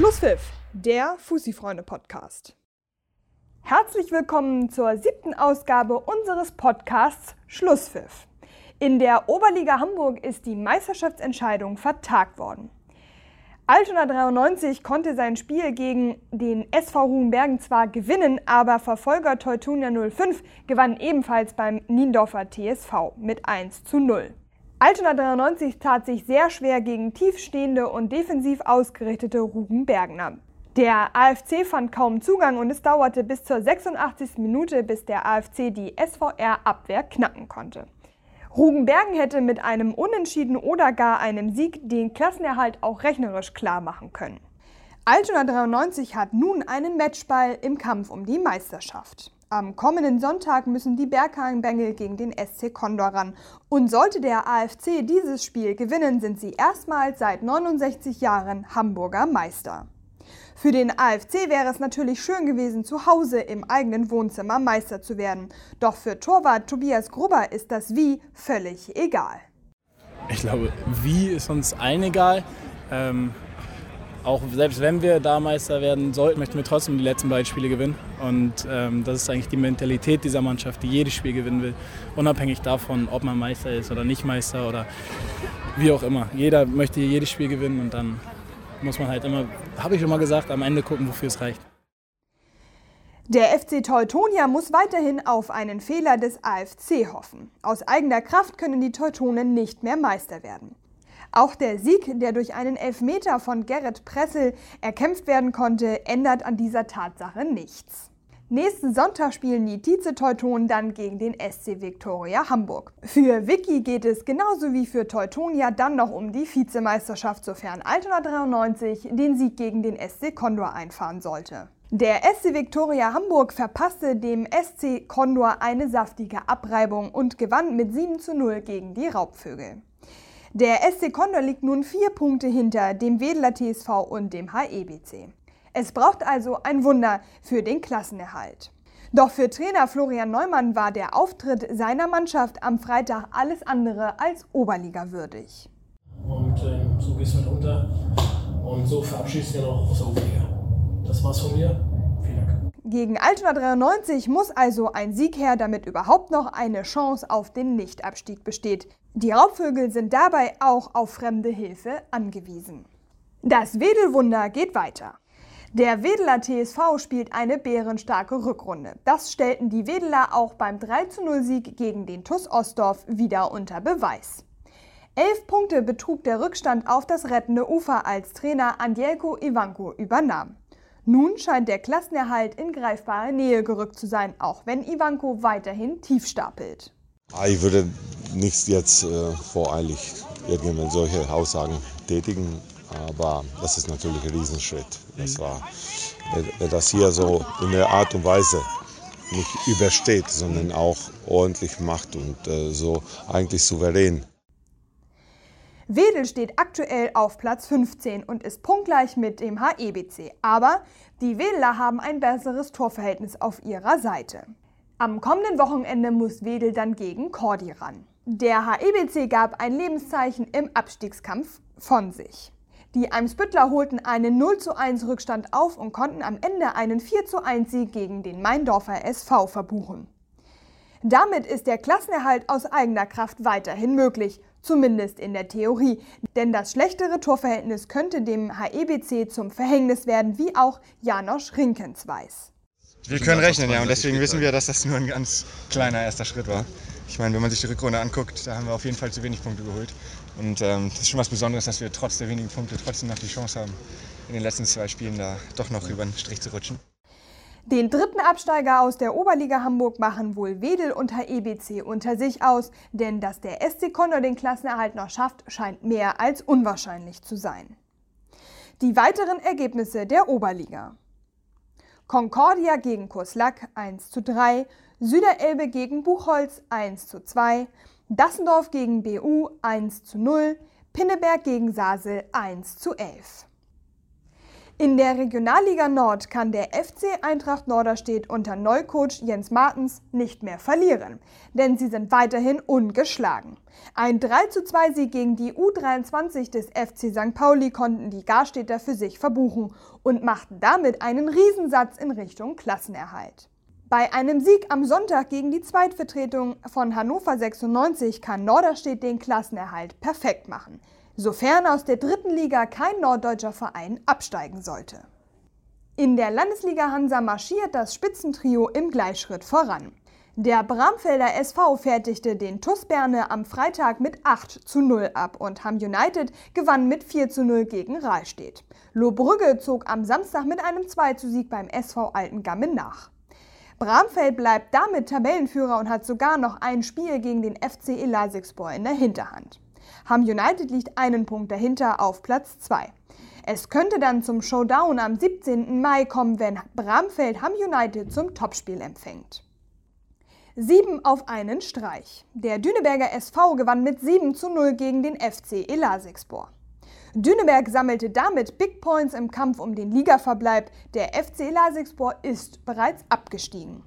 Schlusspfiff, der Fussi-Freunde-Podcast. Herzlich willkommen zur siebten Ausgabe unseres Podcasts Schlusspfiff. In der Oberliga Hamburg ist die Meisterschaftsentscheidung vertagt worden. Altona 93 konnte sein Spiel gegen den SV Ruhenbergen zwar gewinnen, aber Verfolger Teutonia 05 gewann ebenfalls beim Niendorfer TSV mit 1 zu 0. Altona 93 tat sich sehr schwer gegen tiefstehende und defensiv ausgerichtete Rubenbergner. Der AFC fand kaum Zugang und es dauerte bis zur 86. Minute, bis der AFC die SVR-Abwehr knacken konnte. Rugenbergen hätte mit einem Unentschieden oder gar einem Sieg den Klassenerhalt auch rechnerisch klar machen können. Altona 93 hat nun einen Matchball im Kampf um die Meisterschaft. Am kommenden Sonntag müssen die Berghagen-Bengel gegen den SC Condor ran. Und sollte der AFC dieses Spiel gewinnen, sind sie erstmals seit 69 Jahren Hamburger Meister. Für den AFC wäre es natürlich schön gewesen, zu Hause im eigenen Wohnzimmer Meister zu werden. Doch für Torwart Tobias Gruber ist das Wie völlig egal. Ich glaube, Wie ist uns allen egal. Ähm, auch selbst wenn wir da Meister werden sollten, möchten wir trotzdem die letzten beiden Spiele gewinnen. Und ähm, das ist eigentlich die Mentalität dieser Mannschaft, die jedes Spiel gewinnen will. Unabhängig davon, ob man Meister ist oder nicht Meister oder wie auch immer. Jeder möchte jedes Spiel gewinnen und dann muss man halt immer, habe ich schon mal gesagt, am Ende gucken, wofür es reicht. Der FC Teutonia muss weiterhin auf einen Fehler des AFC hoffen. Aus eigener Kraft können die Teutonen nicht mehr Meister werden. Auch der Sieg, der durch einen Elfmeter von Gerrit Pressel erkämpft werden konnte, ändert an dieser Tatsache nichts. Nächsten Sonntag spielen die Tietze Teutonen dann gegen den SC Viktoria Hamburg. Für Vicky geht es genauso wie für Teutonia dann noch um die Vizemeisterschaft, sofern Altona 93 den Sieg gegen den SC Condor einfahren sollte. Der SC Viktoria Hamburg verpasste dem SC Condor eine saftige Abreibung und gewann mit 7 zu 0 gegen die Raubvögel. Der SC Condor liegt nun vier Punkte hinter dem Wedeler TSV und dem HEBC. Es braucht also ein Wunder für den Klassenerhalt. Doch für Trainer Florian Neumann war der Auftritt seiner Mannschaft am Freitag alles andere als Oberliga würdig. Und äh, so gehst du halt runter und so verabschiedest du dich noch aus der Oberliga. Das war's von mir. Vielen Dank. Gegen Altona 93 muss also ein Sieg her, damit überhaupt noch eine Chance auf den Nichtabstieg besteht. Die Raubvögel sind dabei auch auf fremde Hilfe angewiesen. Das Wedelwunder geht weiter. Der Wedeler TSV spielt eine bärenstarke Rückrunde. Das stellten die Wedeler auch beim 3-0-Sieg gegen den TuS Ostdorf wieder unter Beweis. Elf Punkte betrug der Rückstand auf das rettende Ufer, als Trainer Andielko Ivanko übernahm. Nun scheint der Klassenerhalt in greifbare Nähe gerückt zu sein, auch wenn Ivanko weiterhin tief stapelt. Ah, ich würde nichts jetzt äh, voreilig irgendwann solche Aussagen tätigen. Aber das ist natürlich ein Riesenschritt. Das war, wer das hier so in der Art und Weise nicht übersteht, sondern auch ordentlich macht und äh, so eigentlich souverän. Wedel steht aktuell auf Platz 15 und ist punktgleich mit dem HEBC. Aber die Wedeler haben ein besseres Torverhältnis auf ihrer Seite. Am kommenden Wochenende muss Wedel dann gegen Cordi ran. Der HEBC gab ein Lebenszeichen im Abstiegskampf von sich. Die Eimsbüttler holten einen 0 zu 1 Rückstand auf und konnten am Ende einen 4 zu 1 Sieg gegen den Meindorfer SV verbuchen. Damit ist der Klassenerhalt aus eigener Kraft weiterhin möglich, zumindest in der Theorie, denn das schlechtere Torverhältnis könnte dem HEBC zum Verhängnis werden, wie auch Janosch Rinkens weiß. Wir können rechnen, ja, und deswegen wissen wir, dass das nur ein ganz kleiner erster Schritt war. Ich meine, wenn man sich die Rückrunde anguckt, da haben wir auf jeden Fall zu wenig Punkte geholt. Und ähm, das ist schon was Besonderes, dass wir trotz der wenigen Punkte trotzdem noch die Chance haben, in den letzten zwei Spielen da doch noch über den Strich zu rutschen. Den dritten Absteiger aus der Oberliga Hamburg machen wohl Wedel und HEBC unter sich aus, denn dass der SC Condor den Klassenerhalt noch schafft, scheint mehr als unwahrscheinlich zu sein. Die weiteren Ergebnisse der Oberliga. Concordia gegen Kurslack 1 zu 3, Süderelbe gegen Buchholz 1 zu 2, Dassendorf gegen BU 1 zu 0, Pinneberg gegen Sasel 1 zu 11. In der Regionalliga Nord kann der FC Eintracht Norderstedt unter Neucoach Jens Martens nicht mehr verlieren, denn sie sind weiterhin ungeschlagen. Ein 32 Sieg gegen die U23 des FC St. Pauli konnten die Garstädter für sich verbuchen und machten damit einen Riesensatz in Richtung Klassenerhalt. Bei einem Sieg am Sonntag gegen die Zweitvertretung von Hannover 96 kann Norderstedt den Klassenerhalt perfekt machen sofern aus der dritten Liga kein norddeutscher Verein absteigen sollte. In der Landesliga Hansa marschiert das Spitzentrio im Gleichschritt voran. Der Bramfelder SV fertigte den TuS Berne am Freitag mit 8 zu 0 ab und Ham United gewann mit 4 zu 0 gegen Rahlstedt. Lohbrügge zog am Samstag mit einem 2 zu Sieg beim SV Altengamme nach. Bramfeld bleibt damit Tabellenführer und hat sogar noch ein Spiel gegen den FC Elasigspor in der Hinterhand. Ham United liegt einen Punkt dahinter auf Platz 2. Es könnte dann zum Showdown am 17. Mai kommen, wenn Bramfeld Ham United zum Topspiel empfängt. 7 auf einen Streich. Der Düneberger SV gewann mit 7 zu 0 gegen den FC Elasigspor. Düneberg sammelte damit Big Points im Kampf um den Ligaverbleib. Der FC Elasigspor ist bereits abgestiegen.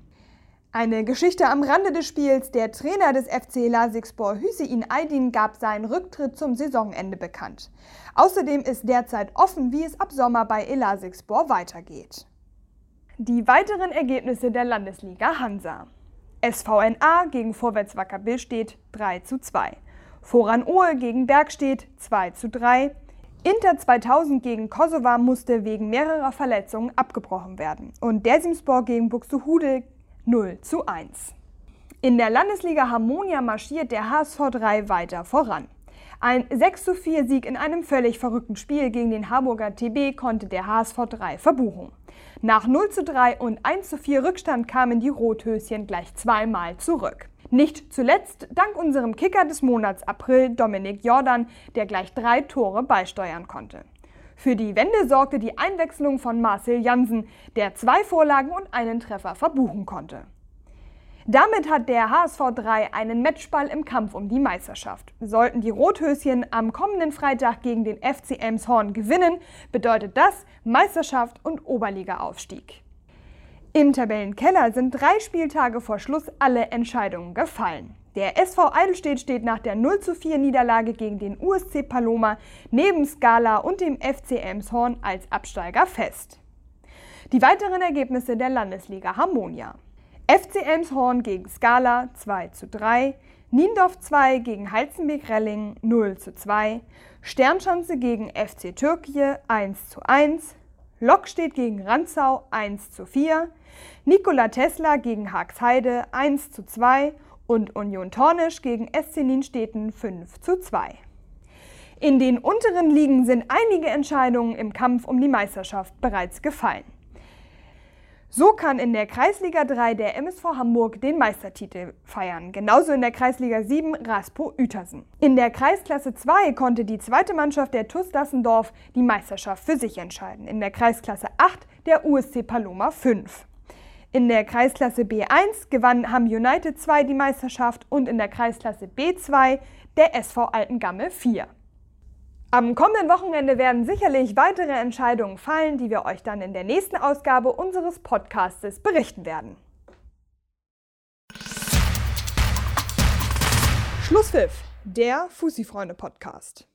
Eine Geschichte am Rande des Spiels. Der Trainer des FC Lasikspor, Hüseyin Aydin, gab seinen Rücktritt zum Saisonende bekannt. Außerdem ist derzeit offen, wie es ab Sommer bei Elasikspor weitergeht. Die weiteren Ergebnisse der Landesliga Hansa. SVNA gegen Vorwärts Wacker Billstedt 3 zu 2. Voran Ohe gegen Bergstedt 2 zu 3. Inter 2000 gegen Kosovo musste wegen mehrerer Verletzungen abgebrochen werden. Und Dersimspor gegen Buxtehude 0 zu 1. In der Landesliga Harmonia marschiert der HSV 3 weiter voran. Ein 6 zu 4 Sieg in einem völlig verrückten Spiel gegen den Harburger TB konnte der HSV 3 verbuchen. Nach 0 zu 3 und 1 zu 4 Rückstand kamen die Rothöschen gleich zweimal zurück. Nicht zuletzt dank unserem Kicker des Monats April, Dominik Jordan, der gleich drei Tore beisteuern konnte. Für die Wende sorgte die Einwechslung von Marcel Jansen, der zwei Vorlagen und einen Treffer verbuchen konnte. Damit hat der HSV 3 einen Matchball im Kampf um die Meisterschaft. Sollten die Rothöschen am kommenden Freitag gegen den FC Elmshorn gewinnen, bedeutet das Meisterschaft und Oberliga-Aufstieg. Im Tabellenkeller sind drei Spieltage vor Schluss alle Entscheidungen gefallen. Der SV Eidelstedt steht nach der 0 zu 4 Niederlage gegen den USC Paloma neben Scala und dem FC Elmshorn als Absteiger fest. Die weiteren Ergebnisse der Landesliga Harmonia. FC Elmshorn gegen Scala 2 zu 3, Niendorf 2 gegen Heizenbeek-Relling 0 zu 2, Sternschanze gegen FC Türkje 1 zu 1, Lok steht gegen Ranzau 1 zu 4, Nikola Tesla gegen Haagsheide 1 zu 2 und Union Tornisch gegen SC Nienstädten 5 zu 2. In den unteren Ligen sind einige Entscheidungen im Kampf um die Meisterschaft bereits gefallen. So kann in der Kreisliga 3 der MSV Hamburg den Meistertitel feiern, genauso in der Kreisliga 7 Raspo Uetersen. In der Kreisklasse 2 konnte die zweite Mannschaft der TuS Dassendorf die Meisterschaft für sich entscheiden, in der Kreisklasse 8 der USC Paloma 5. In der Kreisklasse B1 gewann Ham United 2 die Meisterschaft und in der Kreisklasse B2 der SV Altengamme 4. Am kommenden Wochenende werden sicherlich weitere Entscheidungen fallen, die wir euch dann in der nächsten Ausgabe unseres Podcastes berichten werden. Schlusspfiff, der Fussi-Freunde-Podcast.